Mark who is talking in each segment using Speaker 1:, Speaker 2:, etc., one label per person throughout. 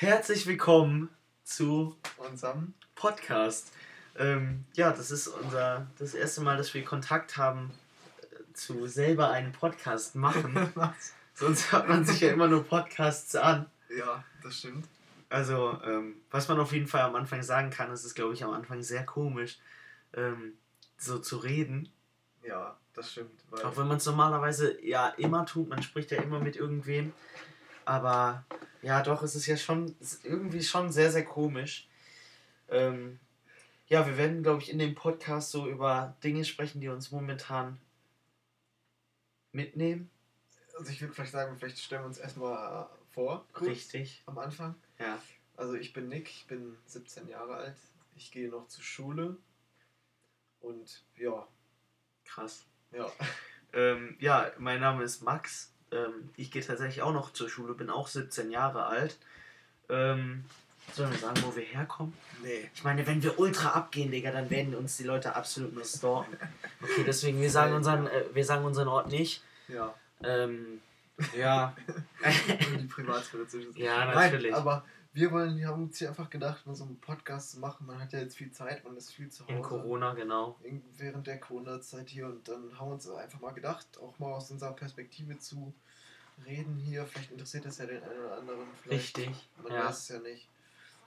Speaker 1: Herzlich willkommen zu
Speaker 2: unserem
Speaker 1: Podcast. Ähm, ja, das ist unser das erste Mal, dass wir Kontakt haben äh, zu selber einen Podcast machen. Sonst hört man sich ja immer nur Podcasts an.
Speaker 2: Ja, das stimmt.
Speaker 1: Also, ähm, was man auf jeden Fall am Anfang sagen kann, ist es, glaube ich, am Anfang sehr komisch, ähm, so zu reden.
Speaker 2: Ja, das stimmt.
Speaker 1: Auch wenn man es normalerweise ja immer tut, man spricht ja immer mit irgendwem. Aber ja, doch, es ist ja schon ist irgendwie schon sehr, sehr komisch. Ähm, ja, wir werden, glaube ich, in dem Podcast so über Dinge sprechen, die uns momentan mitnehmen.
Speaker 2: Also ich würde vielleicht sagen, vielleicht stellen wir uns erstmal vor.
Speaker 1: Kurz, Richtig.
Speaker 2: Am Anfang.
Speaker 1: Ja.
Speaker 2: Also ich bin Nick, ich bin 17 Jahre alt. Ich gehe noch zur Schule. Und ja.
Speaker 1: Krass.
Speaker 2: Ja.
Speaker 1: Ähm, ja, mein Name ist Max. Ähm, ich gehe tatsächlich auch noch zur Schule, bin auch 17 Jahre alt. Ähm, sollen wir sagen, wo wir herkommen?
Speaker 2: Nee.
Speaker 1: Ich meine, wenn wir ultra abgehen, Digga, dann werden uns die Leute absolut nur stalken. Okay, deswegen, wir sagen unseren, äh, wir sagen unseren Ort nicht.
Speaker 2: Ja.
Speaker 1: Ähm, ja.
Speaker 2: die Privatsphäre zwischen
Speaker 1: Ja, natürlich.
Speaker 2: Nein, aber wir wollen, wir haben uns hier einfach gedacht, mal so einen Podcast zu machen. Man hat ja jetzt viel Zeit, man ist viel zu Hause.
Speaker 1: In Corona, genau.
Speaker 2: In, während der Corona-Zeit hier und dann haben wir uns einfach mal gedacht, auch mal aus unserer Perspektive zu reden hier. Vielleicht interessiert das ja den einen oder anderen. Vielleicht.
Speaker 1: Richtig.
Speaker 2: Man
Speaker 1: ja.
Speaker 2: weiß es ja nicht.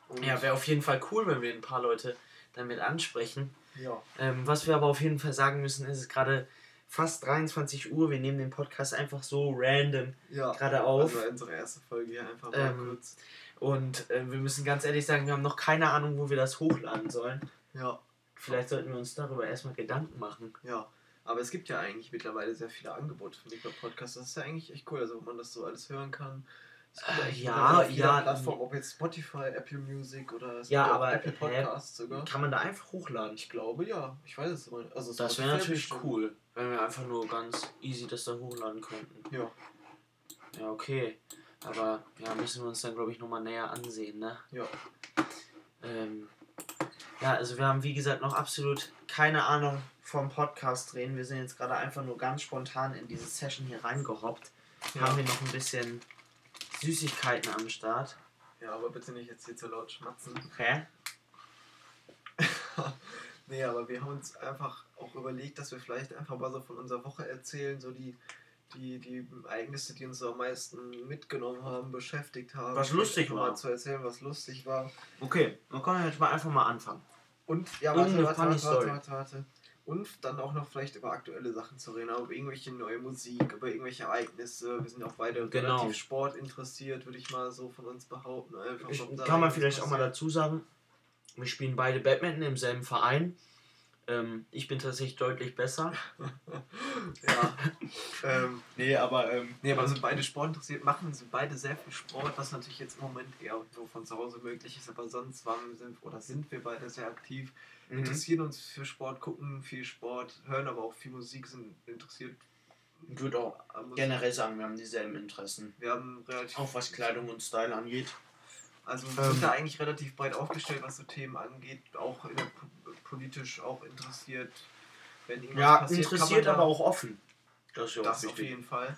Speaker 1: Und ja, wäre auf jeden Fall cool, wenn wir ein paar Leute damit ansprechen.
Speaker 2: Ja.
Speaker 1: Ähm, was wir aber auf jeden Fall sagen müssen, ist es gerade fast 23 Uhr. Wir nehmen den Podcast einfach so random
Speaker 2: ja,
Speaker 1: gerade auf.
Speaker 2: Also unsere erste Folge hier einfach mal
Speaker 1: ähm,
Speaker 2: kurz.
Speaker 1: Und äh, wir müssen ganz ehrlich sagen, wir haben noch keine Ahnung, wo wir das hochladen sollen.
Speaker 2: Ja.
Speaker 1: Vielleicht sollten wir uns darüber erstmal Gedanken machen.
Speaker 2: Ja. Aber es gibt ja eigentlich mittlerweile sehr viele Angebote für Mikro-Podcasts. Das ist ja eigentlich echt cool, also wo man das so alles hören kann.
Speaker 1: Äh, ja, ja.
Speaker 2: Plattform, ob jetzt Spotify, Apple Music oder
Speaker 1: ja, aber
Speaker 2: Apple Podcasts
Speaker 1: äh,
Speaker 2: sogar.
Speaker 1: Kann man da einfach hochladen?
Speaker 2: Ich glaube ja. Ich weiß es immer. Also
Speaker 1: das wäre natürlich cool, wenn wir einfach nur ganz easy das da hochladen könnten.
Speaker 2: Ja.
Speaker 1: Ja, okay. Aber ja, müssen wir uns dann, glaube ich, nochmal näher ansehen, ne?
Speaker 2: Ja.
Speaker 1: Ähm, ja, also wir haben, wie gesagt, noch absolut keine Ahnung vom Podcast drehen. Wir sind jetzt gerade einfach nur ganz spontan in diese Session hier reingehoppt. Ja. Haben wir noch ein bisschen Süßigkeiten am Start.
Speaker 2: Ja, aber bitte nicht jetzt hier zu laut schmatzen.
Speaker 1: Hä?
Speaker 2: nee, aber wir haben uns einfach auch überlegt, dass wir vielleicht einfach mal so von unserer Woche erzählen, so die, die, die Ereignisse, die uns am meisten mitgenommen haben, beschäftigt haben.
Speaker 1: Was lustig war.
Speaker 2: Mal zu erzählen, was lustig war.
Speaker 1: Okay, dann können wir jetzt mal einfach mal anfangen.
Speaker 2: Und, ja, warte, warte, warte, warte, warte, warte. Und dann auch noch vielleicht über aktuelle Sachen zu reden, über irgendwelche neue Musik, über irgendwelche Ereignisse. Wir sind auch beide
Speaker 1: genau.
Speaker 2: relativ Sport interessiert, würde ich mal so von uns behaupten. Einfach
Speaker 1: ich, kann man vielleicht auch mal dazu sagen, wir spielen beide Badminton im selben Verein. Ähm, ich bin tatsächlich deutlich besser.
Speaker 2: ja. ähm, nee, aber, ähm, nee, aber sind beide Sport interessiert, machen sind beide sehr viel Sport, was natürlich jetzt im Moment eher so von zu Hause möglich ist, aber sonst waren, sind, oder sind wir beide sehr aktiv, mhm. interessieren uns für Sport, gucken viel Sport, hören aber auch viel Musik, sind interessiert.
Speaker 1: Ich würde auch generell sagen, wir haben dieselben Interessen.
Speaker 2: Wir haben relativ.
Speaker 1: Auch was Kleidung und Style angeht.
Speaker 2: Also wir ähm, sind da eigentlich relativ breit aufgestellt, was so Themen angeht, auch in der politisch auch interessiert.
Speaker 1: Wenn ja, passiert, interessiert, aber auch offen.
Speaker 2: Das, ist ja das auf jeden Fall.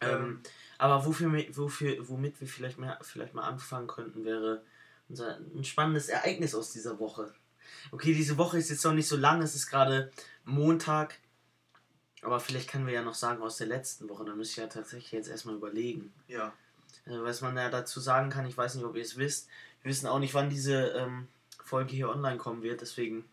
Speaker 1: Ähm, ähm, aber wofür, wofür, womit wir vielleicht, mehr, vielleicht mal anfangen könnten, wäre unser, ein spannendes Ereignis aus dieser Woche. Okay, diese Woche ist jetzt noch nicht so lang, es ist gerade Montag. Aber vielleicht können wir ja noch sagen aus der letzten Woche, da müsste ich ja tatsächlich jetzt erstmal überlegen.
Speaker 2: Ja.
Speaker 1: Also, was man ja dazu sagen kann, ich weiß nicht, ob ihr es wisst. Wir wissen auch nicht, wann diese ähm, Folge hier online kommen wird, deswegen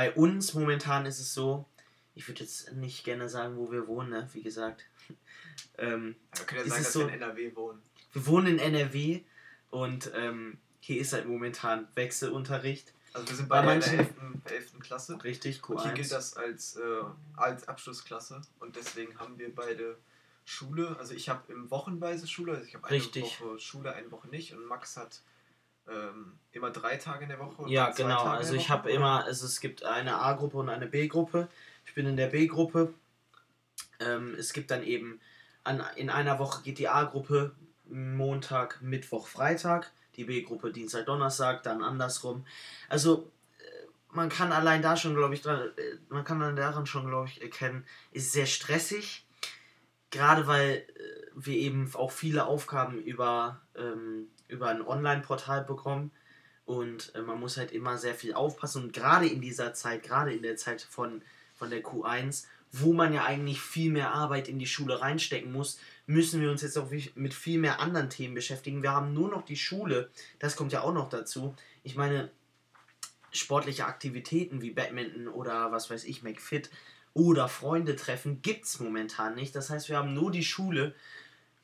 Speaker 1: bei uns momentan ist es so, ich würde jetzt nicht gerne sagen, wo wir wohnen, ne? wie gesagt.
Speaker 2: ähm, wir können ja sagen, dass so, wir in NRW wohnen.
Speaker 1: Wir wohnen in NRW und ähm, hier ist halt momentan Wechselunterricht.
Speaker 2: Also wir sind bei manchen, der 11. 11. Klasse.
Speaker 1: Richtig,
Speaker 2: Q1. Und hier gilt das als, äh, als Abschlussklasse und deswegen haben wir beide Schule. Also ich habe im Wochenweise Schule, also ich habe eine
Speaker 1: Richtig.
Speaker 2: Woche Schule, eine Woche nicht und Max hat ähm, immer drei Tage in der Woche?
Speaker 1: ja, genau. Also ich habe immer, also es gibt eine A-Gruppe und eine B-Gruppe. Ich bin in der B-Gruppe. Ähm, es gibt dann eben, an, in einer Woche geht die A-Gruppe Montag, Mittwoch, Freitag. Die B-Gruppe Dienstag, Donnerstag, dann andersrum. Also äh, man kann allein da schon, glaube ich, dran, äh, man kann dann daran schon, glaube ich, erkennen, ist sehr stressig. Gerade weil äh, wir eben auch viele Aufgaben über ähm, über ein Online-Portal bekommen. Und äh, man muss halt immer sehr viel aufpassen. Und gerade in dieser Zeit, gerade in der Zeit von, von der Q1, wo man ja eigentlich viel mehr Arbeit in die Schule reinstecken muss, müssen wir uns jetzt auch mit viel mehr anderen Themen beschäftigen. Wir haben nur noch die Schule, das kommt ja auch noch dazu. Ich meine, sportliche Aktivitäten wie Badminton oder was weiß ich, McFit oder Freunde treffen gibt es momentan nicht. Das heißt, wir haben nur die Schule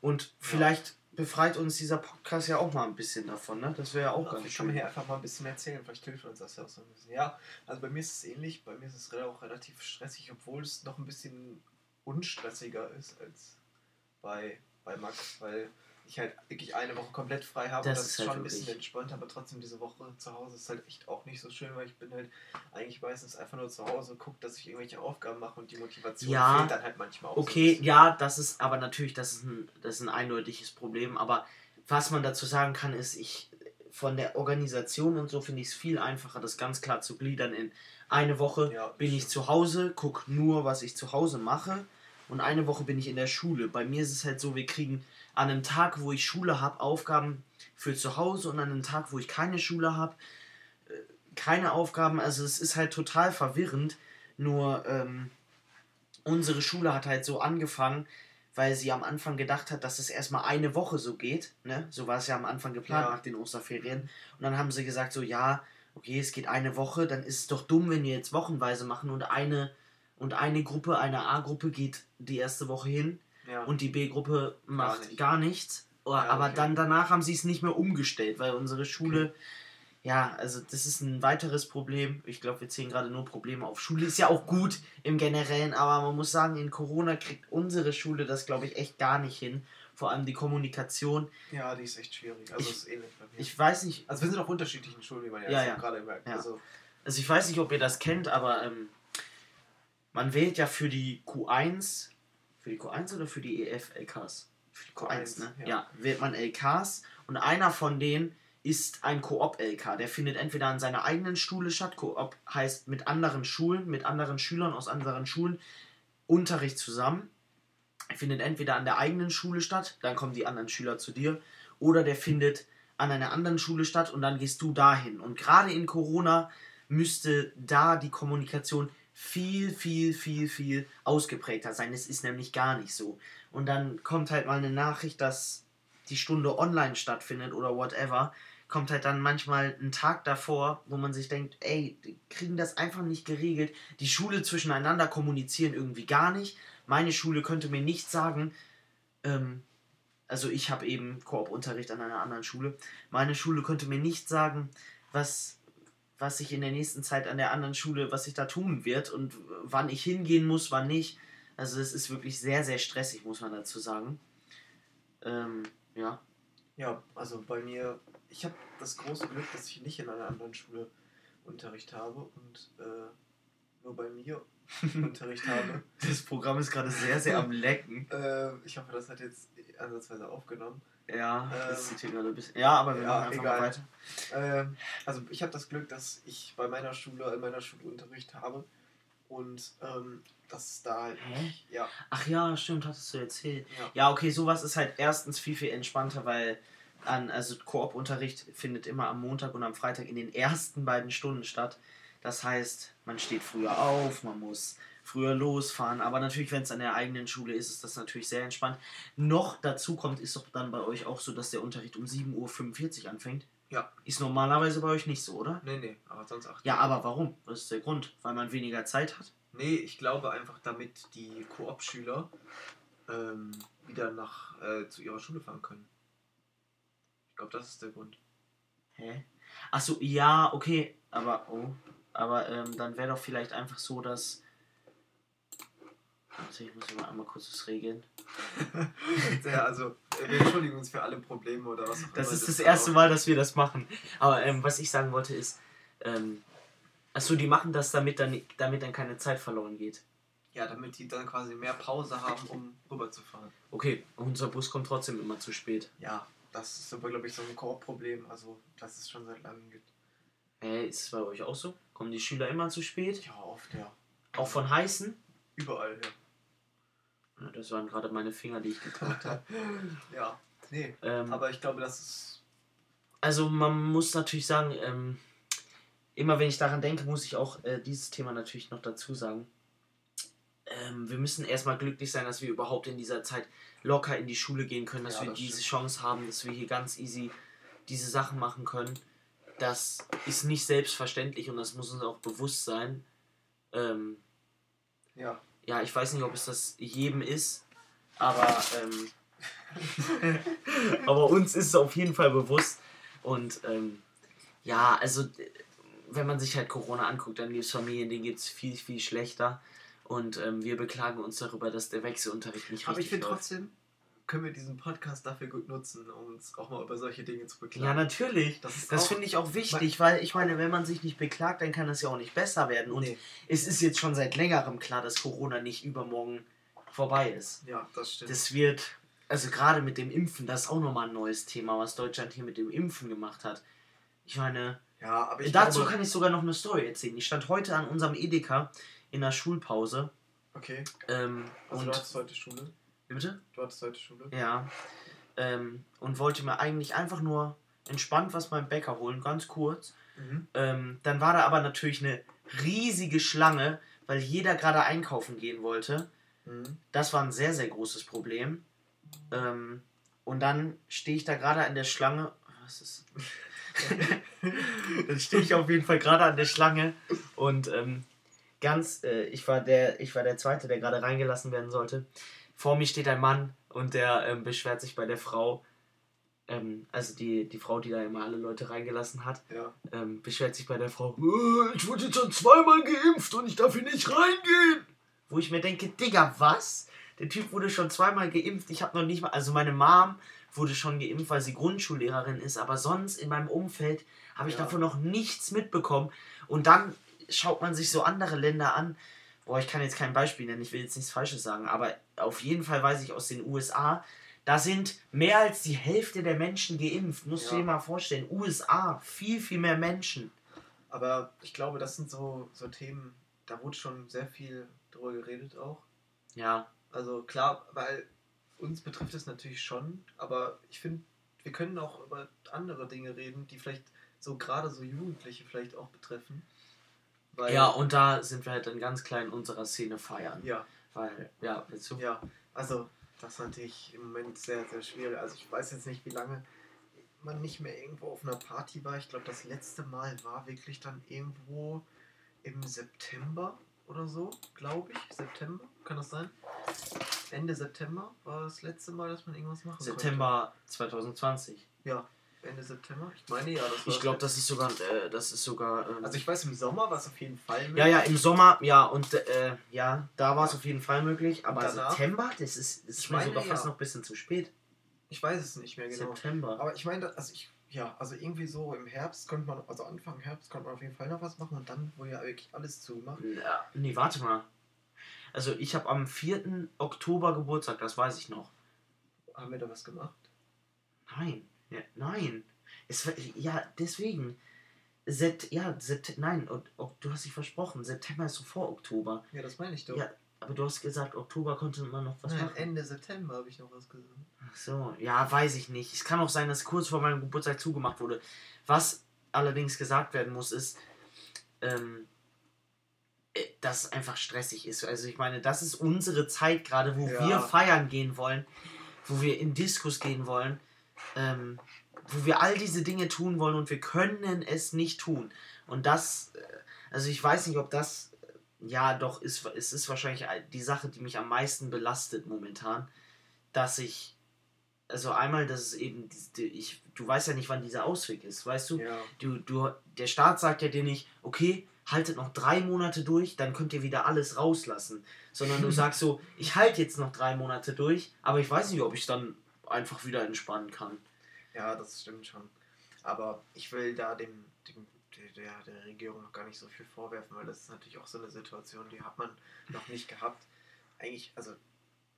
Speaker 1: und vielleicht. Befreit uns dieser Podcast ja auch mal ein bisschen davon. Ne? Das wäre ja auch ja,
Speaker 2: ganz schön. kann man hier einfach mal ein bisschen erzählen. Vielleicht hilft uns das ja auch so ein bisschen. Ja, also bei mir ist es ähnlich. Bei mir ist es auch relativ stressig, obwohl es noch ein bisschen unstressiger ist als bei, bei Max, weil ich halt wirklich eine Woche komplett frei habe. Das, das ist halt schon ein bisschen entspannt, aber trotzdem diese Woche zu Hause ist halt echt auch nicht so schön, weil ich bin halt eigentlich meistens einfach nur zu Hause, gucke, dass ich irgendwelche Aufgaben mache und die Motivation
Speaker 1: ja, fehlt dann halt manchmal auch. Okay, so ja, das ist aber natürlich, das ist, ein, das ist ein eindeutiges Problem, aber was man dazu sagen kann, ist, ich von der Organisation und so finde ich es viel einfacher, das ganz klar zu gliedern in eine Woche ja, bin ich zu Hause, gucke nur, was ich zu Hause mache und eine Woche bin ich in der Schule. Bei mir ist es halt so, wir kriegen an einem Tag, wo ich Schule habe, Aufgaben für zu Hause und an einem Tag, wo ich keine Schule habe, äh, keine Aufgaben. Also es ist halt total verwirrend. Nur ähm, unsere Schule hat halt so angefangen, weil sie am Anfang gedacht hat, dass es erstmal eine Woche so geht. Ne? So war es ja am Anfang geplant ja. nach den Osterferien. Und dann haben sie gesagt, so ja, okay, es geht eine Woche, dann ist es doch dumm, wenn wir jetzt wochenweise machen und eine und eine Gruppe, eine A-Gruppe geht die erste Woche hin ja. und die B-Gruppe macht gar, nicht. gar nichts. Ja, aber okay. dann danach haben sie es nicht mehr umgestellt, weil unsere Schule, okay. ja, also das ist ein weiteres Problem. Ich glaube, wir zählen gerade nur Probleme auf. Schule ist ja auch gut im Generellen, aber man muss sagen, in Corona kriegt unsere Schule das, glaube ich, echt gar nicht hin. Vor allem die Kommunikation.
Speaker 2: Ja, die ist echt schwierig. Also ich, ist ähnlich
Speaker 1: bei mir. Ich weiß nicht.
Speaker 2: Also wir sind auf unterschiedlichen Schulen, wie man ja, ja, ja. gerade merkt.
Speaker 1: Ja. Also, also ich weiß nicht, ob ihr das kennt, aber ähm, man wählt ja für die Q1 für die Q1 oder für die EF-LKs? Für die Q1, Q1 ne? Ja. ja, wählt man LKs und einer von denen ist ein Koop-LK. Der findet entweder an seiner eigenen Schule statt. Koop heißt mit anderen Schulen, mit anderen Schülern aus anderen Schulen Unterricht zusammen. Er findet entweder an der eigenen Schule statt, dann kommen die anderen Schüler zu dir, oder der findet an einer anderen Schule statt und dann gehst du dahin. Und gerade in Corona müsste da die Kommunikation viel, viel, viel, viel ausgeprägter sein. Es ist nämlich gar nicht so. Und dann kommt halt mal eine Nachricht, dass die Stunde online stattfindet oder whatever. Kommt halt dann manchmal ein Tag davor, wo man sich denkt, ey, die kriegen das einfach nicht geregelt. Die Schule zwischeneinander kommunizieren irgendwie gar nicht. Meine Schule könnte mir nicht sagen, ähm, also ich habe eben Koop-Unterricht an einer anderen Schule. Meine Schule könnte mir nicht sagen, was was sich in der nächsten Zeit an der anderen Schule, was sich da tun wird und wann ich hingehen muss, wann nicht. Also es ist wirklich sehr, sehr stressig, muss man dazu sagen. Ähm, ja.
Speaker 2: Ja, also bei mir, ich habe das große Glück, dass ich nicht in einer anderen Schule Unterricht habe und äh, nur bei mir Unterricht habe.
Speaker 1: Das Programm ist gerade sehr, sehr am Lecken.
Speaker 2: Äh, ich hoffe, das hat jetzt ansatzweise aufgenommen.
Speaker 1: Ja, das ähm, sieht hier gerade ein bisschen. Ja, aber wir ja, machen einfach egal.
Speaker 2: mal weiter. Ähm, also ich habe das Glück, dass ich bei meiner Schule, in meiner Schule Unterricht habe und ähm, das da halt. Hä?
Speaker 1: Ja. Ach ja, stimmt, hattest du erzählt. Ja. ja, okay, sowas ist halt erstens viel, viel entspannter, weil an, also Koop-Unterricht findet immer am Montag und am Freitag in den ersten beiden Stunden statt. Das heißt, man steht früher auf, man muss früher losfahren. Aber natürlich, wenn es an der eigenen Schule ist, ist das natürlich sehr entspannt. Noch dazu kommt, ist doch dann bei euch auch so, dass der Unterricht um 7.45 Uhr anfängt. Ja. Ist normalerweise bei euch nicht so, oder?
Speaker 2: Nee, nee, aber sonst 8
Speaker 1: Ja, aber warum? Was ist der Grund? Weil man weniger Zeit hat?
Speaker 2: Nee, ich glaube einfach, damit die Koop-Schüler ähm, wieder nach äh, zu ihrer Schule fahren können. Ich glaube, das ist der Grund.
Speaker 1: Hä? Achso, ja, okay, aber oh, aber ähm, dann wäre doch vielleicht einfach so, dass also ich muss mal einmal kurz das regeln.
Speaker 2: ja, also wir entschuldigen uns für alle Probleme oder was
Speaker 1: auch immer. Das ist das, das erste Mal, dass wir das machen. Aber ähm, was ich sagen wollte ist, ähm, achso, die machen das, damit dann, damit dann keine Zeit verloren geht.
Speaker 2: Ja, damit die dann quasi mehr Pause haben, um rüberzufahren.
Speaker 1: Okay, unser Bus kommt trotzdem immer zu spät.
Speaker 2: Ja, das ist aber, glaube ich, so ein Koop-Problem, also das es schon seit langem gibt.
Speaker 1: Äh, ist es bei euch auch so? Kommen die Schüler immer zu spät?
Speaker 2: Ja, oft, ja.
Speaker 1: Auch von heißen?
Speaker 2: Überall, ja.
Speaker 1: Das waren gerade meine Finger, die ich getragen habe.
Speaker 2: ja, nee. Ähm, aber ich glaube, das ist
Speaker 1: also man muss natürlich sagen, ähm, immer wenn ich daran denke, muss ich auch äh, dieses Thema natürlich noch dazu sagen. Ähm, wir müssen erstmal glücklich sein, dass wir überhaupt in dieser Zeit locker in die Schule gehen können, dass ja, wir das diese stimmt. Chance haben, dass wir hier ganz easy diese Sachen machen können. Das ist nicht selbstverständlich und das muss uns auch bewusst sein. Ähm, ja. Ja, ich weiß nicht, ob es das jedem ist, aber, ähm, aber uns ist es auf jeden Fall bewusst. Und ähm, ja, also wenn man sich halt Corona anguckt, dann gibt es Familien, denen geht es viel, viel schlechter. Und ähm, wir beklagen uns darüber, dass der Wechselunterricht nicht
Speaker 2: Aber richtig Aber ich finde trotzdem, können wir diesen Podcast dafür gut nutzen, um uns auch mal über solche Dinge zu beklagen.
Speaker 1: Ja, natürlich. Das, das finde ich auch wichtig, weil ich meine, wenn man sich nicht beklagt, dann kann das ja auch nicht besser werden. Und nee. es ist jetzt schon seit längerem klar, dass Corona nicht übermorgen vorbei ist.
Speaker 2: Ja, das stimmt.
Speaker 1: Das wird, also gerade mit dem Impfen, das ist auch nochmal ein neues Thema, was Deutschland hier mit dem Impfen gemacht hat. Ich meine, ja, aber ich dazu glaube, kann ich sogar noch eine Story erzählen. Ich stand heute an unserem Edeka in der Schulpause. Okay. Ähm, also und du hattest heute Schule? Wie bitte?
Speaker 2: Du hattest heute Schule?
Speaker 1: Ja. Ähm, und wollte mir eigentlich einfach nur entspannt was beim Bäcker holen, ganz kurz. Mhm. Ähm, dann war da aber natürlich eine riesige Schlange, weil jeder gerade einkaufen gehen wollte. Mhm. Das war ein sehr, sehr großes Problem. Ähm, und dann stehe ich da gerade an der Schlange. Was ist. dann stehe ich auf jeden Fall gerade an der Schlange und ähm, ganz, äh, ich war der, ich war der Zweite, der gerade reingelassen werden sollte. Vor mir steht ein Mann und der ähm, beschwert sich bei der Frau, ähm, also die, die Frau, die da immer alle Leute reingelassen hat, ja. ähm, beschwert sich bei der Frau, äh, ich wurde jetzt schon zweimal geimpft und ich darf hier nicht reingehen. Wo ich mir denke, Digga, was? Der Typ wurde schon zweimal geimpft, ich habe noch nicht mal, also meine Mom wurde schon geimpft, weil sie Grundschullehrerin ist, aber sonst in meinem Umfeld habe ich ja. davon noch nichts mitbekommen. Und dann schaut man sich so andere Länder an. Boah, ich kann jetzt kein Beispiel nennen, ich will jetzt nichts Falsches sagen, aber auf jeden Fall weiß ich aus den USA, da sind mehr als die Hälfte der Menschen geimpft. Musst ja. du dir mal vorstellen. USA, viel, viel mehr Menschen.
Speaker 2: Aber ich glaube, das sind so, so Themen, da wurde schon sehr viel drüber geredet auch. Ja. Also klar, weil uns betrifft es natürlich schon, aber ich finde, wir können auch über andere Dinge reden, die vielleicht so gerade so Jugendliche vielleicht auch betreffen.
Speaker 1: Ja, und da sind wir halt dann ganz klein in unserer Szene feiern. Ja. Weil, ja,
Speaker 2: willst du? Ja, also das ist natürlich im Moment sehr, sehr schwierig. Also ich weiß jetzt nicht, wie lange man nicht mehr irgendwo auf einer Party war. Ich glaube, das letzte Mal war wirklich dann irgendwo im September oder so, glaube ich. September, kann das sein? Ende September war das letzte Mal, dass man irgendwas machen
Speaker 1: September konnte. 2020.
Speaker 2: Ja, Ende September. Ich meine ja,
Speaker 1: das war Ich glaube, das ist sogar, äh, das ist sogar.
Speaker 2: Ähm, also ich weiß, im Sommer war es auf jeden Fall
Speaker 1: möglich. Ja, ja, im Sommer, ja und äh, ja, da war es auf jeden Fall möglich. Aber danach, September, das ist, das ist meine, sogar fast
Speaker 2: ja.
Speaker 1: noch ein bisschen zu spät.
Speaker 2: Ich weiß es nicht mehr genau. September. Aber ich meine, also ich, ja, also irgendwie so im Herbst konnte man, also Anfang Herbst konnte man auf jeden Fall noch was machen und dann wurde ja wirklich alles zugemacht.
Speaker 1: Ja, nee, warte mal. Also ich habe am 4. Oktober Geburtstag, das weiß ich noch.
Speaker 2: Haben wir da was gemacht?
Speaker 1: Nein. Ja, nein. Es, ja, deswegen. Set, ja, Set, nein, und, du hast dich versprochen. September ist so vor Oktober.
Speaker 2: Ja, das meine ich doch.
Speaker 1: Ja, aber du hast gesagt, Oktober konnte man noch
Speaker 2: was nein, machen. Ende September habe ich noch was gesagt.
Speaker 1: Ach so, ja, weiß ich nicht. Es kann auch sein, dass kurz vor meinem Geburtstag zugemacht wurde. Was allerdings gesagt werden muss, ist, ähm, äh, dass es einfach stressig ist. Also ich meine, das ist unsere Zeit gerade, wo ja. wir feiern gehen wollen, wo wir in Diskus gehen wollen, ähm, wo wir all diese Dinge tun wollen und wir können es nicht tun. Und das, äh, also ich weiß nicht, ob das, äh, ja doch, ist, es ist wahrscheinlich die Sache, die mich am meisten belastet momentan, dass ich also einmal, dass es eben, ich, du weißt ja nicht, wann dieser Ausweg ist, weißt du? Ja. du? Du, der Staat sagt ja dir nicht, okay, haltet noch drei Monate durch, dann könnt ihr wieder alles rauslassen. Sondern du sagst so, ich halte jetzt noch drei Monate durch, aber ich weiß nicht, ob ich dann einfach wieder entspannen kann.
Speaker 2: Ja, das stimmt schon. Aber ich will da dem, dem der, der Regierung noch gar nicht so viel vorwerfen, weil das ist natürlich auch so eine Situation, die hat man noch nicht gehabt. Eigentlich, also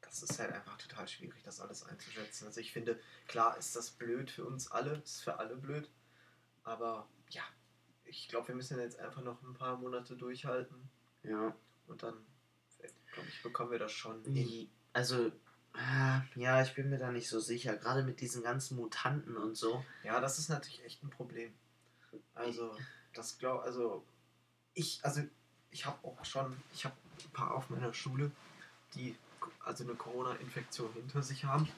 Speaker 2: das ist halt einfach total schwierig, das alles einzuschätzen. Also ich finde, klar ist das blöd für uns alle, ist für alle blöd, aber ja, ich glaube, wir müssen jetzt einfach noch ein paar Monate durchhalten. Ja. Und dann, glaube ich, bekommen wir das schon
Speaker 1: hin. Also, ja, ich bin mir da nicht so sicher. Gerade mit diesen ganzen Mutanten und so.
Speaker 2: Ja, das ist natürlich echt ein Problem. Also, das glaube also ich, also ich habe auch schon, ich habe ein paar auf meiner Schule, die also eine Corona-Infektion hinter sich haben.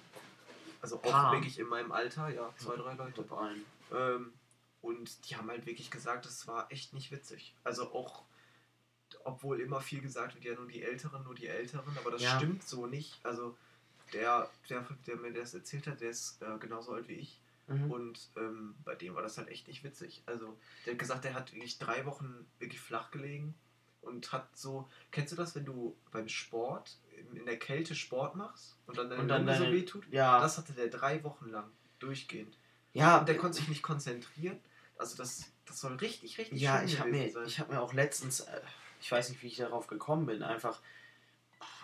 Speaker 2: Also auch wirklich in meinem Alter, ja, zwei, drei Leute. Ähm, und die haben halt wirklich gesagt, das war echt nicht witzig. Also auch, obwohl immer viel gesagt wird, ja nur die Älteren, nur die Älteren, aber das ja. stimmt so nicht. Also der, der, der mir das erzählt hat, der ist äh, genauso alt wie ich. Mhm. Und ähm, bei dem war das halt echt nicht witzig. Also, der hat gesagt, der hat wirklich drei Wochen wirklich flach gelegen und hat so. Kennst du das, wenn du beim Sport in der Kälte Sport machst und dann deine und dann Lunge deine, so wehtut? Ja. Das hatte der drei Wochen lang durchgehend. Ja. Und der konnte sich nicht konzentrieren. Also, das, das soll richtig, richtig
Speaker 1: ja, ich habe mir, Ich habe mir auch letztens, äh, ich weiß nicht, wie ich darauf gekommen bin, einfach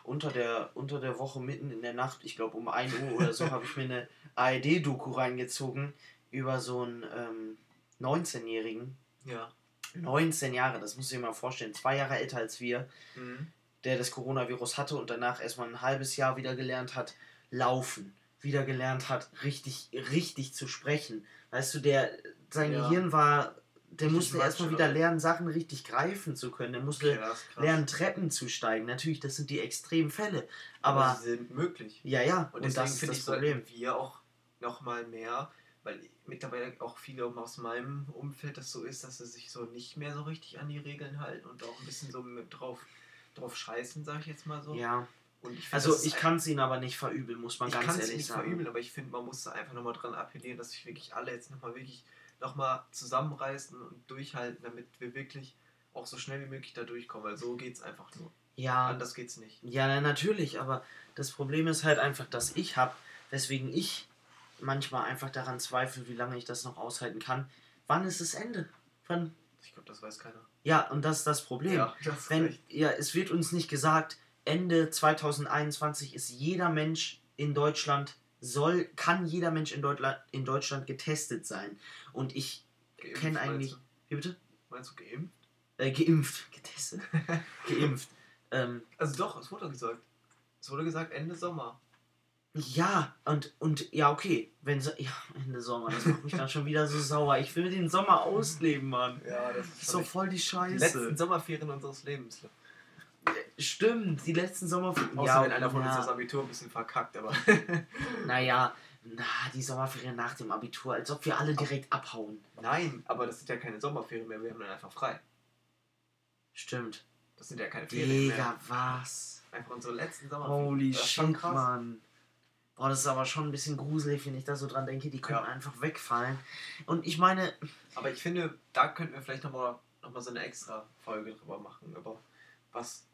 Speaker 1: unter der, unter der Woche mitten in der Nacht, ich glaube um 1 Uhr oder so, habe ich mir eine ARD-Doku reingezogen über so einen ähm, 19-Jährigen. Ja. 19 Jahre, das muss ich mir mal vorstellen, zwei Jahre älter als wir, mhm. der das Coronavirus hatte und danach erstmal ein halbes Jahr wieder gelernt hat, laufen, wieder gelernt hat, richtig, richtig zu sprechen. Weißt du, der, sein ja. Gehirn war der musste erstmal wieder lernen, Sachen richtig greifen zu können. Der musste lernen, Treppen zu steigen. Natürlich, das sind die extremen Fälle. Aber, aber
Speaker 2: sie sind möglich.
Speaker 1: Ja, ja. Und, und
Speaker 2: deswegen finde ich, Problem. wir auch noch mal mehr, weil mittlerweile auch viele aus meinem Umfeld das so ist, dass sie sich so nicht mehr so richtig an die Regeln halten und auch ein bisschen so mit drauf, drauf scheißen, sag ich jetzt mal so. Ja.
Speaker 1: Ich find, also ich kann es ihnen aber nicht verübeln, muss man ganz ehrlich sagen. Ich kann es nicht
Speaker 2: verübeln, aber ich finde, man muss da einfach nochmal dran appellieren, dass sich wirklich alle jetzt nochmal wirklich nochmal zusammenreißen und durchhalten, damit wir wirklich auch so schnell wie möglich da durchkommen, weil so geht es einfach nur. Ja. Anders geht's nicht.
Speaker 1: Ja, natürlich, aber das Problem ist halt einfach, dass ich habe, weswegen ich manchmal einfach daran zweifle, wie lange ich das noch aushalten kann. Wann ist das Ende? Wann?
Speaker 2: Ich glaube, das weiß keiner.
Speaker 1: Ja, und das ist das Problem. Ja, das Wenn, ja, es wird uns nicht gesagt, Ende 2021 ist jeder Mensch in Deutschland soll, kann jeder Mensch in, Deutschland, in Deutschland getestet sein. Und ich kenne eigentlich.
Speaker 2: Wie bitte? Meinst du geimpft?
Speaker 1: Äh, geimpft. Getestet. geimpft. Ähm,
Speaker 2: also doch, es wurde gesagt. Es wurde gesagt Ende Sommer.
Speaker 1: Ja, und, und ja, okay. Wenn so, ja, Ende Sommer, das macht mich dann schon wieder so sauer. Ich will den Sommer ausleben, Mann. Ja, das ist so voll die Scheiße. Die
Speaker 2: letzten Sommerferien unseres Lebens.
Speaker 1: Stimmt, die letzten Sommerferien.
Speaker 2: Außer ja, wenn einer von ja. uns das Abitur ein bisschen verkackt, aber.
Speaker 1: naja, na, die Sommerferien nach dem Abitur, als ob wir alle direkt abhauen.
Speaker 2: Nein, aber das sind ja keine Sommerferien mehr, wir haben dann einfach frei.
Speaker 1: Stimmt.
Speaker 2: Das sind ja keine Ferien Digga, mehr. was? Einfach unsere letzten Sommerferien. Holy shit,
Speaker 1: Mann. Boah, das ist aber schon ein bisschen gruselig, wenn ich da so dran denke, die können ja. einfach wegfallen. Und ich meine.
Speaker 2: Aber ich finde, da könnten wir vielleicht nochmal noch mal so eine extra Folge drüber machen, aber was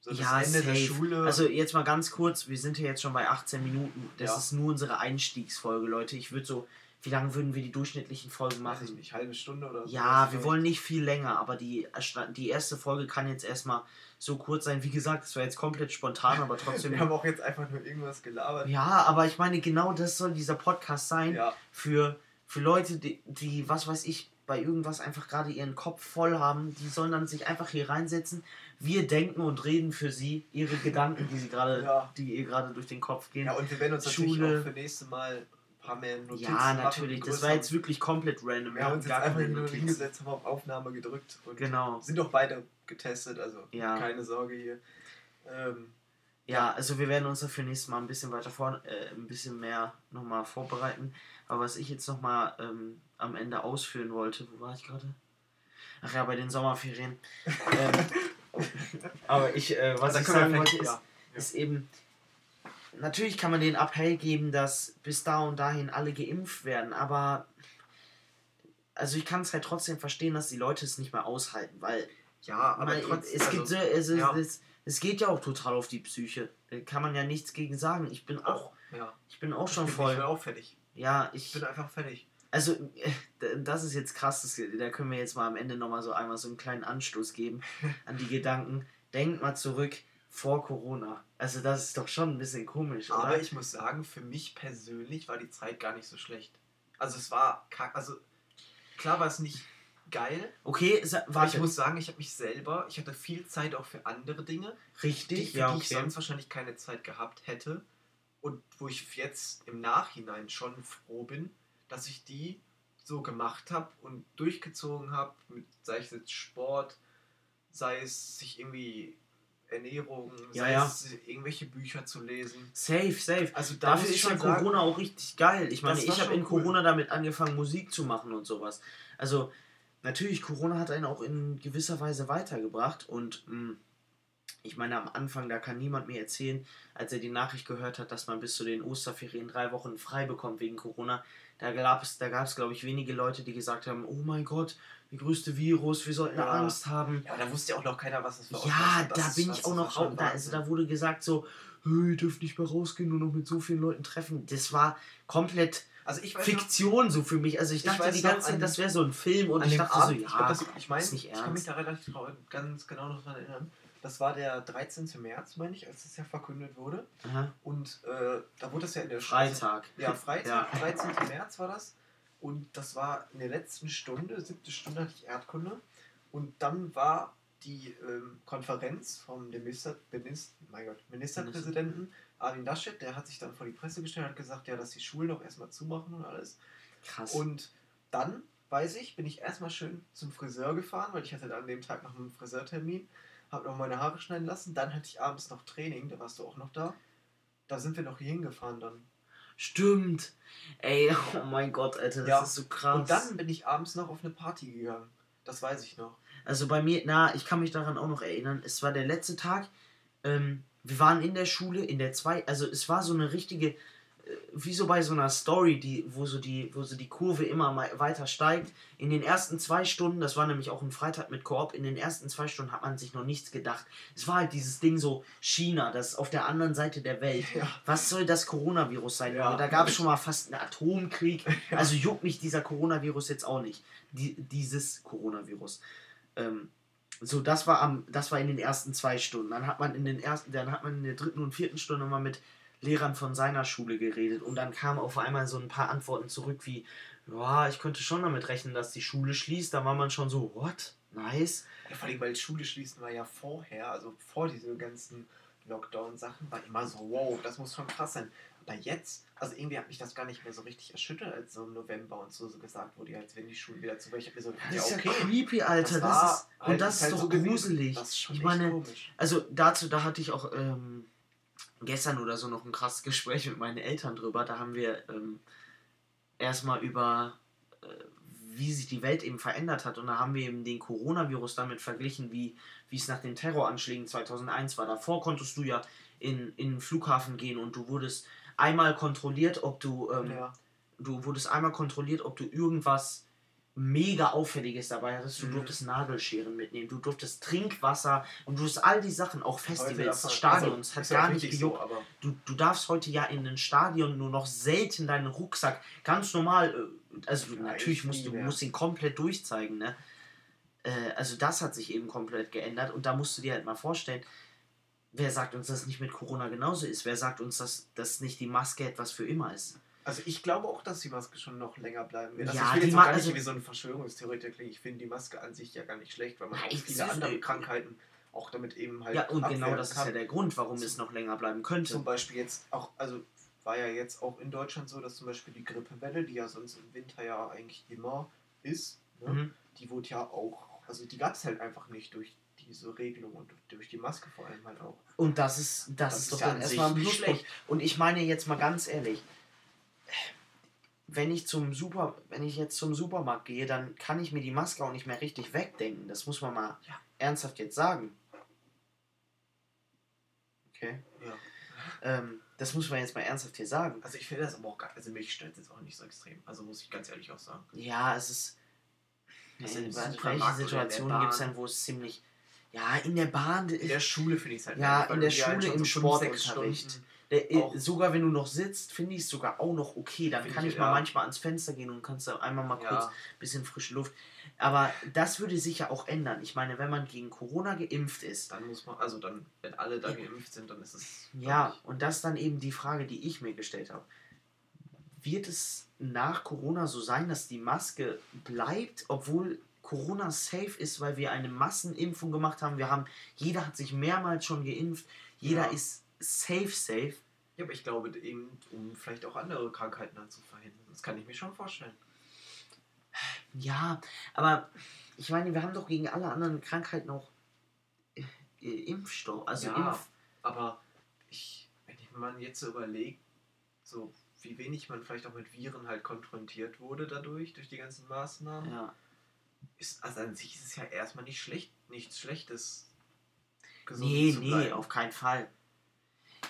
Speaker 2: so
Speaker 1: ja, Ende safe. der Schule. Also jetzt mal ganz kurz, wir sind hier jetzt schon bei 18 Minuten. Das ja. ist nur unsere Einstiegsfolge, Leute. Ich würde so, wie lange würden wir die durchschnittlichen Folgen machen? Weiß
Speaker 2: ich nicht, halbe Stunde oder so.
Speaker 1: Ja, wir wollen nicht viel länger, aber die, die erste Folge kann jetzt erstmal so kurz sein. Wie gesagt, das war jetzt komplett spontan, aber trotzdem.
Speaker 2: wir haben auch jetzt einfach nur irgendwas gelabert.
Speaker 1: Ja, aber ich meine, genau das soll dieser Podcast sein. Ja. Für, für Leute, die, die, was weiß ich, bei irgendwas einfach gerade ihren Kopf voll haben. Die sollen dann sich einfach hier reinsetzen wir denken und reden für sie ihre Gedanken, die sie gerade, ja. die ihr gerade durch den Kopf gehen.
Speaker 2: Ja, und wir werden uns Schule. natürlich auch für nächste Mal ein paar mehr
Speaker 1: Notizen Ja, natürlich. Das war jetzt wirklich komplett random.
Speaker 2: Wir haben uns jetzt einfach nur hingesetzt, haben auf Aufnahme gedrückt und genau. sind auch beide getestet, also ja. keine Sorge hier. Ähm,
Speaker 1: ja, also wir werden uns dafür nächstes Mal ein bisschen weiter vor, äh, ein bisschen mehr nochmal vorbereiten. Aber was ich jetzt nochmal ähm, am Ende ausführen wollte, wo war ich gerade? Ach ja, bei den Sommerferien. ähm, aber ich, äh, was ich sagen wollte, ist, ja. ist eben, natürlich kann man den Appell geben, dass bis da und dahin alle geimpft werden, aber also ich kann es halt trotzdem verstehen, dass die Leute es nicht mehr aushalten, weil ja, aber man, trotzdem, es also, gibt es, ja. es, es geht ja auch total auf die Psyche. Da kann man ja nichts gegen sagen. Ich bin auch, ja. ich bin auch schon ich bin, voll. Ich
Speaker 2: bin auch fertig.
Speaker 1: Ja, ich,
Speaker 2: ich bin einfach fertig.
Speaker 1: Also, äh, das ist jetzt krass, das, da können wir jetzt mal am Ende nochmal so einmal so einen kleinen Anstoß geben an die Gedanken. Denkt mal zurück vor Corona. Also, das ist doch schon ein bisschen komisch,
Speaker 2: oder? Aber ich muss sagen, für mich persönlich war die Zeit gar nicht so schlecht. Also, es war, also, klar war es nicht geil. Okay, warte. ich muss sagen, ich habe mich selber, ich hatte viel Zeit auch für andere Dinge. Richtig, die, für ja, die okay. ich sonst wahrscheinlich keine Zeit gehabt hätte. und wo ich jetzt im Nachhinein schon froh bin, dass ich die so gemacht habe und durchgezogen habe, sei es jetzt Sport, sei es sich irgendwie Ernährung, ja, sei ja. es irgendwelche Bücher zu lesen. Safe, safe.
Speaker 1: Also da dafür ist ja Corona sagen, auch richtig geil. Ich meine, ich habe in cool. Corona damit angefangen, Musik zu machen und sowas. Also natürlich, Corona hat einen auch in gewisser Weise weitergebracht und mh, mm, ich meine, am Anfang, da kann niemand mir erzählen, als er die Nachricht gehört hat, dass man bis zu den Osterferien drei Wochen frei bekommt wegen Corona. Da gab es, da gab es, glaube ich, wenige Leute, die gesagt haben, oh mein Gott, der größte Virus, wir sollten ja. Angst haben.
Speaker 2: Ja, da wusste ja auch noch keiner, was das
Speaker 1: für Ja, da bin ich auch noch, auch, da, also da wurde gesagt so, hey, ihr dürft nicht mehr rausgehen, nur noch mit so vielen Leuten treffen. Das war komplett also Fiktion noch, so für mich. Also ich dachte ich die ganze Zeit, das wäre so ein Film und ich dachte Abend, so, ja, ich, glaub, das,
Speaker 2: ich, mein, ich kann mich da relativ ganz genau noch daran erinnern. Das war der 13. März, meine ich, als das ja verkündet wurde. Aha. Und äh, da wurde es ja in der
Speaker 1: Freitag.
Speaker 2: Ja, Freitag, ja. 13. März war das. Und das war in der letzten Stunde, siebte Stunde hatte ich Erdkunde. Und dann war die ähm, Konferenz vom Minister, Minister, mein Gott, Ministerpräsidenten Armin Laschet, der hat sich dann vor die Presse gestellt und hat gesagt, ja, dass die Schulen doch erstmal zumachen und alles. Krass. Und dann, weiß ich, bin ich erstmal schön zum Friseur gefahren, weil ich hatte dann an dem Tag noch einen Friseurtermin habe noch meine Haare schneiden lassen. Dann hatte ich abends noch Training, da warst du auch noch da. Da sind wir noch hier hingefahren dann.
Speaker 1: Stimmt. Ey, oh mein Gott, Alter, das ja. ist so
Speaker 2: krass. Und dann bin ich abends noch auf eine Party gegangen. Das weiß ich noch.
Speaker 1: Also bei mir, na, ich kann mich daran auch noch erinnern. Es war der letzte Tag. Ähm, wir waren in der Schule, in der zwei, also es war so eine richtige wie so bei so einer Story, die, wo, so die, wo so die Kurve immer weiter steigt. In den ersten zwei Stunden, das war nämlich auch ein Freitag mit Koop, in den ersten zwei Stunden hat man sich noch nichts gedacht. Es war halt dieses Ding so, China, das ist auf der anderen Seite der Welt. Ja. Was soll das Coronavirus sein? Ja. Da gab es schon mal fast einen Atomkrieg. Ja. Also juckt mich dieser Coronavirus jetzt auch nicht. Die, dieses Coronavirus. Ähm, so, das war am, das war in den ersten zwei Stunden. Dann hat man in den ersten, dann hat man in der dritten und vierten Stunde mal mit Lehrern von seiner Schule geredet und dann kamen auf einmal so ein paar Antworten zurück wie, ja, ich könnte schon damit rechnen, dass die Schule schließt. Da war man schon so, what? Nice.
Speaker 2: Ja, vor allem, weil Schule schließen war ja vorher, also vor diesen ganzen Lockdown-Sachen, war immer so, wow, das muss schon krass sein. Aber jetzt, also irgendwie hat mich das gar nicht mehr so richtig erschüttert, als so im November und so, so gesagt wurde, als wenn die Schule wieder zu welcher Person. Das ist ja okay. creepy, Alter.
Speaker 1: Das, das ist, halt, und das ist, halt doch so gruselig. Das ist schon ich meine, komisch. also dazu, da hatte ich auch ähm, gestern oder so noch ein krasses Gespräch mit meinen Eltern drüber. Da haben wir ähm, erstmal über, äh, wie sich die Welt eben verändert hat. Und da haben wir eben den Coronavirus damit verglichen, wie, wie es nach den Terroranschlägen 2001 war. Davor konntest du ja in, in den Flughafen gehen und du wurdest einmal kontrolliert, ob du, ähm, ja. du wurdest einmal kontrolliert, ob du irgendwas mega Auffälliges dabei hattest. Du mhm. durftest Nagelscheren mitnehmen, du durftest Trinkwasser und du durftest all die Sachen, auch Festivals, Stadions, also, hat gar nicht gejuckt. So, du, du darfst heute ja in ein Stadion nur noch selten deinen Rucksack ganz normal, äh, also ja, natürlich musst du musst ihn komplett durchzeigen, ne? Äh, also das hat sich eben komplett geändert und da musst du dir halt mal vorstellen, wer sagt uns, dass es nicht mit Corona genauso ist? Wer sagt uns, dass, dass nicht die Maske etwas für immer ist?
Speaker 2: Also ich glaube auch, dass die Maske schon noch länger bleiben wird. Also ja, ich will jetzt gar nicht also wie so eine Verschwörungstheoretiker klingen. Ich finde die Maske an sich ja gar nicht schlecht, weil man auch viele andere Krankheiten auch damit eben halt.
Speaker 1: Ja, und genau das kann. ist ja der Grund, warum zum, es noch länger bleiben könnte.
Speaker 2: Zum Beispiel jetzt auch, also war ja jetzt auch in Deutschland so, dass zum Beispiel die Grippewelle, die ja sonst im Winter ja eigentlich immer ist, ne, mhm. die wurde ja auch, also die gab es halt einfach nicht durch diese Regelung und durch die Maske vor allem halt auch.
Speaker 1: Und das ist, das, das ist, ist doch ja dann erstmal ein Pluspunkt. Und ich meine jetzt mal ganz ehrlich, wenn ich zum Super, wenn ich jetzt zum Supermarkt gehe, dann kann ich mir die Maske auch nicht mehr richtig wegdenken. Das muss man mal ja. ernsthaft jetzt sagen. Okay. Ja. Ähm, das muss man jetzt mal ernsthaft hier sagen.
Speaker 2: Also ich finde das aber auch gar, also mich stört jetzt auch nicht so extrem. Also muss ich ganz ehrlich auch sagen.
Speaker 1: Ja, es ist. Also in welche Situationen gibt es denn, wo es ziemlich. Ja, in der Bahn.
Speaker 2: In der Schule finde ich es halt.
Speaker 1: Ja, in der Schule, halt im Sportunterricht. Der, äh, sogar wenn du noch sitzt, finde ich es sogar auch noch okay. Dann kann ich, ich mal ja. manchmal ans Fenster gehen und kannst da einmal mal kurz ein bisschen frische Luft. Aber das würde sich ja auch ändern. Ich meine, wenn man gegen Corona geimpft ist.
Speaker 2: Dann muss man, also dann, wenn alle da geimpft sind, dann ist es.
Speaker 1: Ja, und das ist dann eben die Frage, die ich mir gestellt habe. Wird es nach Corona so sein, dass die Maske bleibt, obwohl Corona safe ist, weil wir eine Massenimpfung gemacht haben? Wir haben, jeder hat sich mehrmals schon geimpft, jeder ja. ist safe, safe.
Speaker 2: Ja, aber ich glaube eben, um vielleicht auch andere Krankheiten dann zu verhindern. Das kann ich mir schon vorstellen.
Speaker 1: Ja, aber ich meine, wir haben doch gegen alle anderen Krankheiten auch äh, Impfstoff. Also
Speaker 2: ja,
Speaker 1: Impf
Speaker 2: aber ich, wenn ich mal jetzt so überlege, so wie wenig man vielleicht auch mit Viren halt konfrontiert wurde dadurch, durch die ganzen Maßnahmen,
Speaker 1: ja.
Speaker 2: ist, also an sich ist es ja erstmal nicht schlecht, nichts Schlechtes. gesund
Speaker 1: Nee, nee, auf keinen Fall.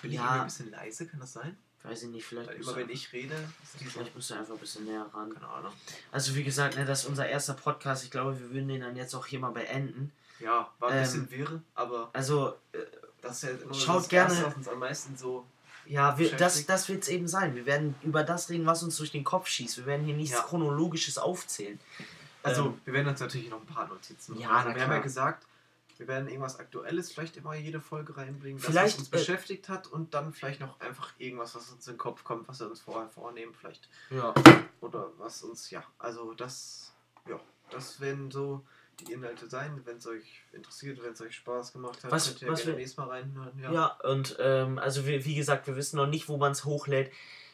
Speaker 2: Bin ich
Speaker 1: Ja.
Speaker 2: irgendwie ein bisschen leise, kann das sein?
Speaker 1: Weiß ich nicht, vielleicht.
Speaker 2: Weil immer wenn ich rede,
Speaker 1: Vielleicht musst du einfach ein bisschen näher ran.
Speaker 2: keine Ahnung.
Speaker 1: Also wie gesagt, ne, das ist unser erster Podcast. Ich glaube, wir würden den dann jetzt auch hier mal beenden.
Speaker 2: Ja, war ein
Speaker 1: Ähm,
Speaker 2: bisschen wirr, aber
Speaker 1: Also, äh,
Speaker 2: das ist ja immer
Speaker 1: Schaut
Speaker 2: das
Speaker 1: gerne-
Speaker 2: Erste, was uns am meisten so.
Speaker 1: ja, wir, das, das wird es eben sein. Wir werden über das reden, was uns durch den Kopf schießt. Wir werden hier nichts
Speaker 2: Ja.
Speaker 1: Chronologisches aufzählen.
Speaker 2: Also,
Speaker 1: Ähm,
Speaker 2: wir werden uns natürlich noch ein paar Notizen machen.
Speaker 1: Ja,
Speaker 2: also, wir haben ja
Speaker 1: klar.
Speaker 2: gesagt, wir werden irgendwas Aktuelles vielleicht immer jede Folge reinbringen, das
Speaker 1: Vielleicht,
Speaker 2: was uns
Speaker 1: äh,
Speaker 2: beschäftigt hat und dann vielleicht noch einfach irgendwas, was uns in den Kopf kommt, was wir uns vorher vornehmen, vielleicht.
Speaker 1: Ja.
Speaker 2: Oder was uns, ja, also das, ja, das werden so die Inhalte sein. Wenn es euch interessiert, wenn es euch Spaß gemacht hat,
Speaker 1: Was-
Speaker 2: könnt ihr
Speaker 1: was
Speaker 2: gerne
Speaker 1: wir-
Speaker 2: nächstes Mal reinhören. Ja.
Speaker 1: Ja, und ähm, also wir, wie gesagt, wir wissen noch nicht, wo man es hochlädt.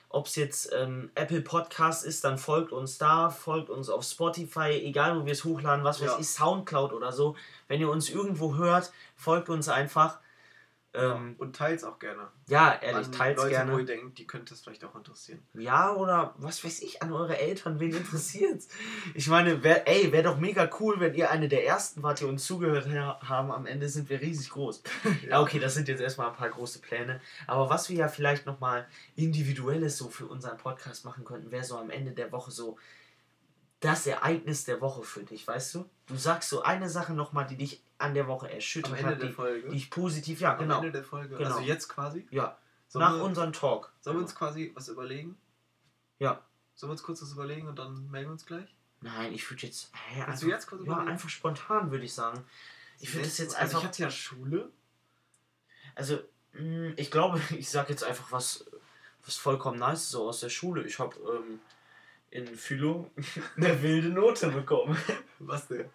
Speaker 1: Ob es jetzt ähm, Apple Podcast ist, dann folgt uns da, folgt uns auf Spotify, egal wo wir es hochladen, was weiß
Speaker 2: Ja.
Speaker 1: ich, Soundcloud oder so. Wenn ihr uns irgendwo hört, folgt uns einfach. Ähm,
Speaker 2: und teilt es auch gerne.
Speaker 1: ja, ehrlich,
Speaker 2: An
Speaker 1: teilt's
Speaker 2: Leute, wo ihr
Speaker 1: gerne.
Speaker 2: denkt, die könnte es vielleicht auch interessieren.
Speaker 1: Ja, oder was weiß ich, an eure Eltern, wen interessiert's? Ich meine, wär, ey, wäre doch mega cool, wenn ihr eine der ersten wart, die uns zugehört ha- haben. Am Ende sind wir riesig groß. Ja, okay, das sind jetzt erstmal ein paar große Pläne. Aber was wir ja vielleicht nochmal Individuelles so für unseren Podcast machen könnten, wäre so am Ende der Woche so das Ereignis der Woche für dich, weißt du? Du sagst so eine Sache nochmal, die dich an der Woche
Speaker 2: Am
Speaker 1: erschüttert
Speaker 2: Ende
Speaker 1: hat,
Speaker 2: der
Speaker 1: die,
Speaker 2: Folge.
Speaker 1: die ich positiv, ja,
Speaker 2: Am
Speaker 1: genau.
Speaker 2: Ende der Folge.
Speaker 1: Genau.
Speaker 2: Also jetzt quasi.
Speaker 1: Ja,
Speaker 2: Sollen
Speaker 1: nach
Speaker 2: wir,
Speaker 1: unserem Talk.
Speaker 2: Sollen wir uns quasi was überlegen?
Speaker 1: Ja.
Speaker 2: Sollen wir uns kurz was überlegen und dann melden wir uns gleich?
Speaker 1: Nein, ich würde jetzt. Hä, einfach,
Speaker 2: du jetzt kurz
Speaker 1: ja,
Speaker 2: überlegen?
Speaker 1: einfach spontan, würde ich sagen. Ich würde das jetzt
Speaker 2: also
Speaker 1: einfach.
Speaker 2: Ich hatte ja Schule.
Speaker 1: Also, mh, ich glaube, ich sag jetzt einfach was, was vollkommen nice so aus der Schule. Ich habe ähm, in Philo eine wilde Note bekommen.
Speaker 2: Was denn?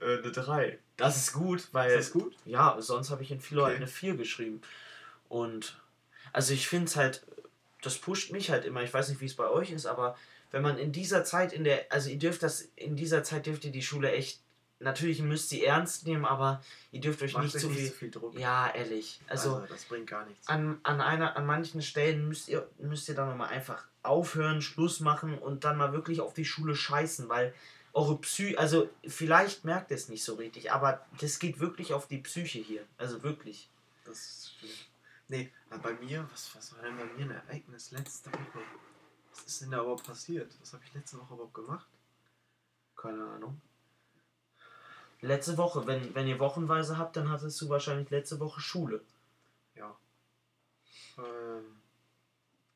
Speaker 1: Äh, eine 3. Das ist gut, weil.
Speaker 2: Ist das gut?
Speaker 1: Ja, sonst habe ich in Philo halt
Speaker 2: Okay.
Speaker 1: eine 4 geschrieben. Und also ich finde es halt, das pusht mich halt immer. Ich weiß nicht, wie es bei euch ist, aber wenn man in dieser Zeit in der, also ihr dürft das, in dieser Zeit dürft ihr die Schule echt, natürlich müsst ihr ernst nehmen, aber ihr dürft euch
Speaker 2: Macht
Speaker 1: nicht zu
Speaker 2: nicht
Speaker 1: viel.
Speaker 2: so viel Druck.
Speaker 1: Ja, ehrlich. Also,
Speaker 2: das bringt gar nichts.
Speaker 1: an, an einer, an manchen Stellen müsst ihr, müsst ihr dann nochmal einfach aufhören, Schluss machen und dann mal wirklich auf die Schule scheißen, weil eure Psyche, also vielleicht merkt ihr es nicht so richtig, aber das geht wirklich auf die Psyche hier. Also wirklich.
Speaker 2: Das stimmt. Nee, aber bei mir, was, was war denn bei mir ein Ereignis letzte Woche? Was ist denn da überhaupt passiert? Was habe ich letzte Woche überhaupt gemacht?
Speaker 1: Keine Ahnung. Letzte Woche, wenn, wenn ihr wochenweise habt, dann hattest du wahrscheinlich letzte Woche Schule.
Speaker 2: Ja. Ähm,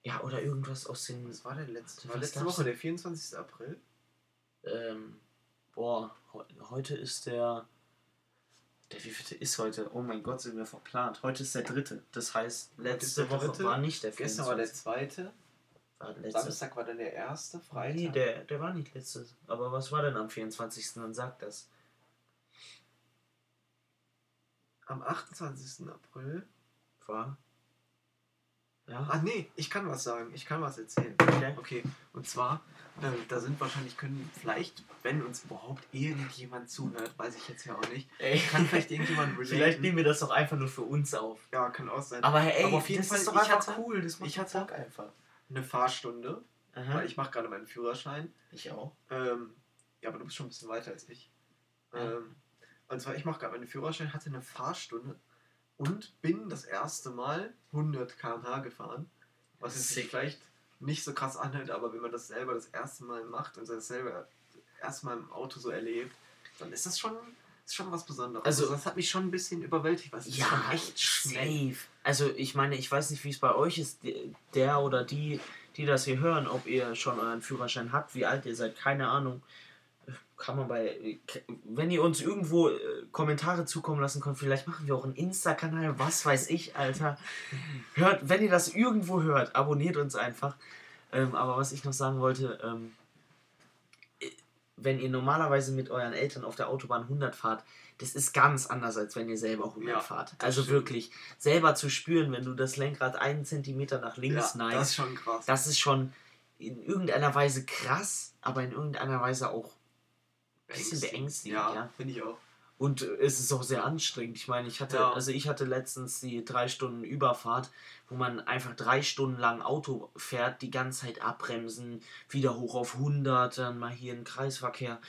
Speaker 1: Ja, oder irgendwas aus den.
Speaker 2: was war denn letzte, war letzte Woche? Der 24. April?
Speaker 1: Ähm, boah, heu- heute ist der. Der wievielte ist heute? Oh mein Gott, sind wir verplant. Heute ist der dritte. Das heißt, letzte Woche
Speaker 2: dritte.
Speaker 1: war nicht der
Speaker 2: Gestern war der
Speaker 1: 24.
Speaker 2: zweite.
Speaker 1: War letzte.
Speaker 2: Samstag war dann der erste. Freitag.
Speaker 1: Nee, der, der war nicht letzte. Aber was war denn am 24. Dann sagt das.
Speaker 2: Am 28. April.
Speaker 1: War. Ja.
Speaker 2: Ah nee, ich kann was sagen. Ich kann was erzählen.
Speaker 1: Okay.
Speaker 2: Okay, und zwar, äh, da sind wahrscheinlich, können vielleicht, wenn uns überhaupt irgendjemand zuhört, weiß ich jetzt ja auch nicht,
Speaker 1: Ey,
Speaker 2: kann vielleicht irgendjemand relaten.
Speaker 1: Vielleicht nehmen wir das doch einfach nur für uns auf.
Speaker 2: Ja, kann auch sein.
Speaker 1: Aber hey,
Speaker 2: Aber auf jeden
Speaker 1: das
Speaker 2: Fall,
Speaker 1: ist doch
Speaker 2: ich
Speaker 1: einfach
Speaker 2: hatte-
Speaker 1: cool. Das macht
Speaker 2: ich hatte-
Speaker 1: Bock einfach.
Speaker 2: Eine Fahrstunde,
Speaker 1: Aha.
Speaker 2: weil ich mache gerade meinen Führerschein.
Speaker 1: Ich auch.
Speaker 2: Ähm, ja, aber du bist schon ein bisschen weiter als ich. Ähm, und zwar, ich mache gerade meinen Führerschein, hatte eine Fahrstunde und bin das erste Mal 100 km/h gefahren. Was es sich vielleicht nicht so krass anhört, aber wenn man das selber das erste Mal macht und das selber erst mal im Auto so erlebt, dann ist das schon, ist schon was Besonderes.
Speaker 1: Also-
Speaker 2: Also, das hat mich schon ein bisschen überwältigt, was schon
Speaker 1: Ja,
Speaker 2: echt schnell.
Speaker 1: safe. Also ich meine, ich weiß nicht, wie es bei euch ist, der oder die, die das hier hören, ob ihr schon euren Führerschein habt, wie alt ihr seid, keine Ahnung. Kann man bei, wenn ihr uns irgendwo äh, Kommentare zukommen lassen könnt, vielleicht machen wir auch einen Insta-Kanal, was weiß ich, Alter. Hört, wenn ihr das irgendwo hört, abonniert uns einfach. Ähm, aber was ich noch sagen wollte, ähm, wenn ihr normalerweise mit euren Eltern auf der Autobahn 100 fahrt, das ist ganz anders, als wenn ihr selber 100
Speaker 2: Ja,
Speaker 1: fahrt. Also
Speaker 2: stimmt.
Speaker 1: wirklich, selber zu spüren, wenn du das Lenkrad einen Zentimeter nach links
Speaker 2: Ja,
Speaker 1: neigst,
Speaker 2: das ist schon krass.
Speaker 1: das ist schon in irgendeiner Weise krass, aber in irgendeiner Weise auch bisschen beängstigend,
Speaker 2: Ja,
Speaker 1: ja.
Speaker 2: finde ich auch.
Speaker 1: Und äh, es ist auch sehr anstrengend. Ich meine, ich hatte,
Speaker 2: Ja.
Speaker 1: also ich hatte letztens die drei Stunden Überfahrt, wo man einfach drei Stunden lang Auto fährt, die ganze Zeit abbremsen, wieder hoch auf 100, dann mal hier in Kreisverkehr.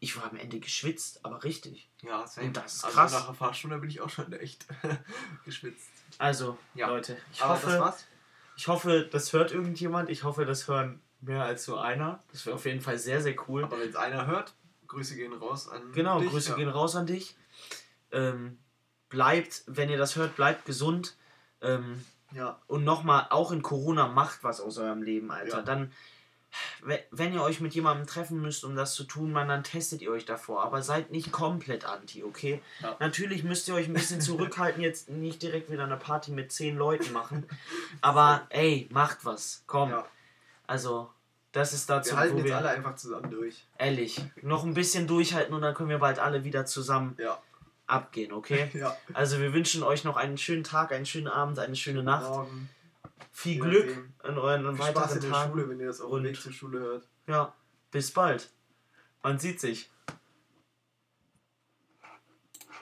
Speaker 1: Ich war am Ende geschwitzt, aber richtig.
Speaker 2: Ja, same.
Speaker 1: Und das ist
Speaker 2: also
Speaker 1: krass.
Speaker 2: nach der Fahrstunde bin ich auch schon echt geschwitzt.
Speaker 1: Also,
Speaker 2: Ja.
Speaker 1: Leute, ich
Speaker 2: Aber das
Speaker 1: hoffe,
Speaker 2: war's.
Speaker 1: ich hoffe, das hört irgendjemand. Ich hoffe, das hören mehr als nur einer. Das wäre auf jeden Fall sehr, sehr cool.
Speaker 2: Aber wenn es einer hört, Grüße gehen raus an
Speaker 1: Genau,
Speaker 2: dich.
Speaker 1: Grüße
Speaker 2: ja.
Speaker 1: gehen raus an dich. Ähm, bleibt, wenn ihr das hört, bleibt gesund. Ähm,
Speaker 2: Ja,
Speaker 1: und nochmal, auch in Corona macht was aus eurem Leben, Alter.
Speaker 2: Ja.
Speaker 1: Dann, we- wenn ihr euch mit jemandem treffen müsst, um das zu tun, man, dann testet ihr euch davor. Aber seid nicht komplett anti, okay?
Speaker 2: Ja.
Speaker 1: Natürlich müsst ihr euch ein bisschen zurückhalten, jetzt nicht direkt wieder eine Party mit zehn Leuten machen. Aber ey, macht was. Komm. Also, das ist dazu,
Speaker 2: Wir halten
Speaker 1: wo
Speaker 2: jetzt
Speaker 1: wir.
Speaker 2: alle einfach zusammen durch.
Speaker 1: Ehrlich, noch ein bisschen durchhalten und dann können wir bald alle wieder zusammen
Speaker 2: Ja.
Speaker 1: abgehen, okay?
Speaker 2: Ja.
Speaker 1: Also wir wünschen euch noch einen schönen Tag, einen schönen Abend, eine schöne Nacht.
Speaker 2: Morgen.
Speaker 1: Viel Glück in euren
Speaker 2: Viel Spaß
Speaker 1: weiteren
Speaker 2: in der
Speaker 1: Tagen.
Speaker 2: Schule, wenn ihr das auf dem Weg zur Schule hört.
Speaker 1: Ja, bis bald. Man sieht sich.